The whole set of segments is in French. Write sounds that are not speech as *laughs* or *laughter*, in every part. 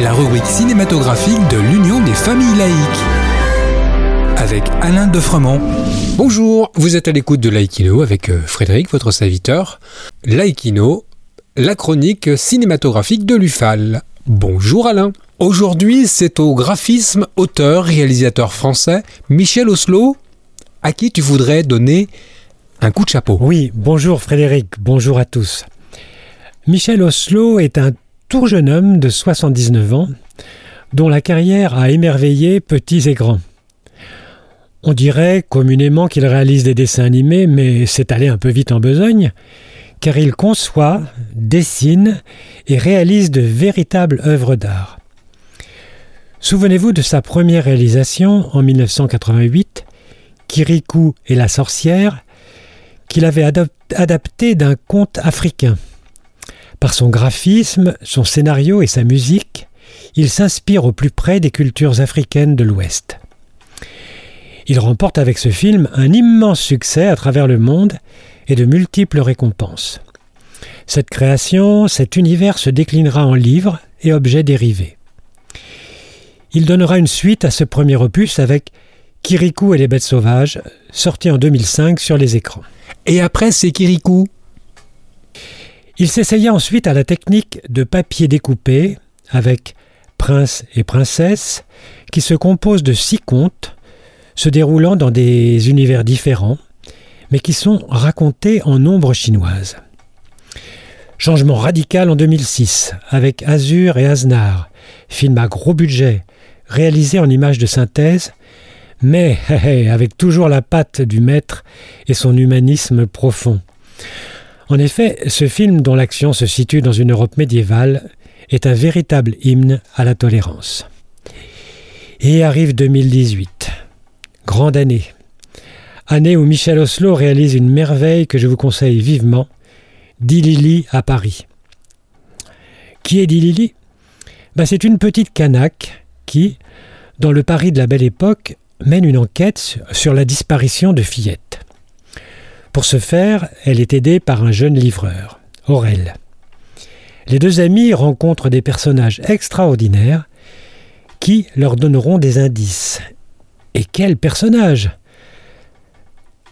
La rubrique cinématographique de l'Union des familles laïques. Avec Alain Defremont. Bonjour, vous êtes à l'écoute de Laïkino avec euh, Frédéric, votre serviteur. Laïkino, la chronique cinématographique de l'UFAL. Bonjour Alain. Aujourd'hui, c'est au graphisme, auteur, réalisateur français, Michel Oslo, à qui tu voudrais donner un coup de chapeau. Oui, bonjour Frédéric, bonjour à tous. Michel Oslo est un tout jeune homme de 79 ans, dont la carrière a émerveillé petits et grands. On dirait communément qu'il réalise des dessins animés, mais c'est allé un peu vite en besogne, car il conçoit, dessine et réalise de véritables œuvres d'art. Souvenez-vous de sa première réalisation en 1988, Kirikou et la sorcière, qu'il avait adapté d'un conte africain. Par son graphisme, son scénario et sa musique, il s'inspire au plus près des cultures africaines de l'Ouest. Il remporte avec ce film un immense succès à travers le monde et de multiples récompenses. Cette création, cet univers se déclinera en livres et objets dérivés. Il donnera une suite à ce premier opus avec Kirikou et les bêtes sauvages, sorti en 2005 sur les écrans. Et après, c'est Kirikou. Il s'essaya ensuite à la technique de papier découpé avec Prince et Princesse, qui se compose de six contes, se déroulant dans des univers différents, mais qui sont racontés en nombre chinoise. Changement radical en 2006 avec Azur et Aznar, film à gros budget, réalisé en images de synthèse, mais *laughs* avec toujours la patte du maître et son humanisme profond. En effet, ce film dont l'action se situe dans une Europe médiévale est un véritable hymne à la tolérance. Et arrive 2018. Grande année. Année où Michel Oslo réalise une merveille que je vous conseille vivement, Dilili à Paris. Qui est Dilili ben, C'est une petite canaque qui, dans le Paris de la Belle Époque, mène une enquête sur la disparition de fillettes. Pour ce faire, elle est aidée par un jeune livreur, Aurel. Les deux amis rencontrent des personnages extraordinaires qui leur donneront des indices. Et quels personnages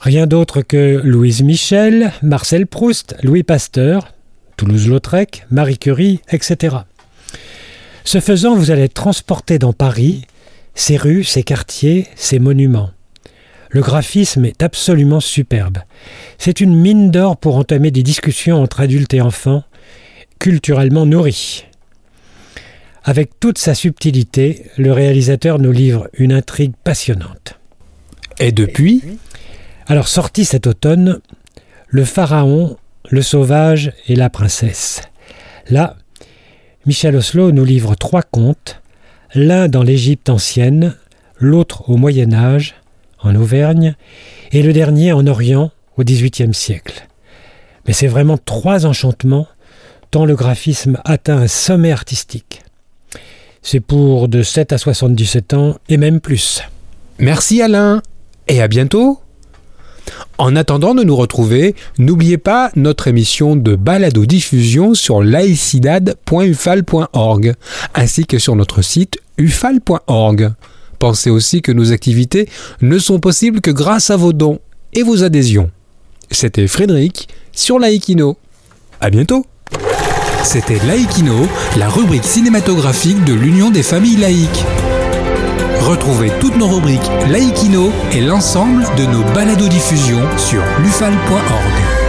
Rien d'autre que Louise Michel, Marcel Proust, Louis Pasteur, Toulouse-Lautrec, Marie Curie, etc. Ce faisant, vous allez être transporté dans Paris, ses rues, ses quartiers, ses monuments. Le graphisme est absolument superbe. C'est une mine d'or pour entamer des discussions entre adultes et enfants, culturellement nourries. Avec toute sa subtilité, le réalisateur nous livre une intrigue passionnante. Et depuis? Alors sorti cet automne, Le Pharaon, le Sauvage et la Princesse. Là, Michel Oslo nous livre trois contes, l'un dans l'Égypte ancienne, l'autre au Moyen Âge, en Auvergne, et le dernier en Orient au XVIIIe siècle. Mais c'est vraiment trois enchantements, tant le graphisme atteint un sommet artistique. C'est pour de 7 à 77 ans et même plus. Merci Alain et à bientôt en attendant de nous retrouver, n'oubliez pas notre émission de balado-diffusion sur laicidad.ufal.org ainsi que sur notre site ufal.org. Pensez aussi que nos activités ne sont possibles que grâce à vos dons et vos adhésions. C'était Frédéric sur Laïkino. À bientôt. C'était Laïkino, la rubrique cinématographique de l'Union des familles laïques. Retrouvez toutes nos rubriques Laïkino et l'ensemble de nos balados diffusions sur lufal.org.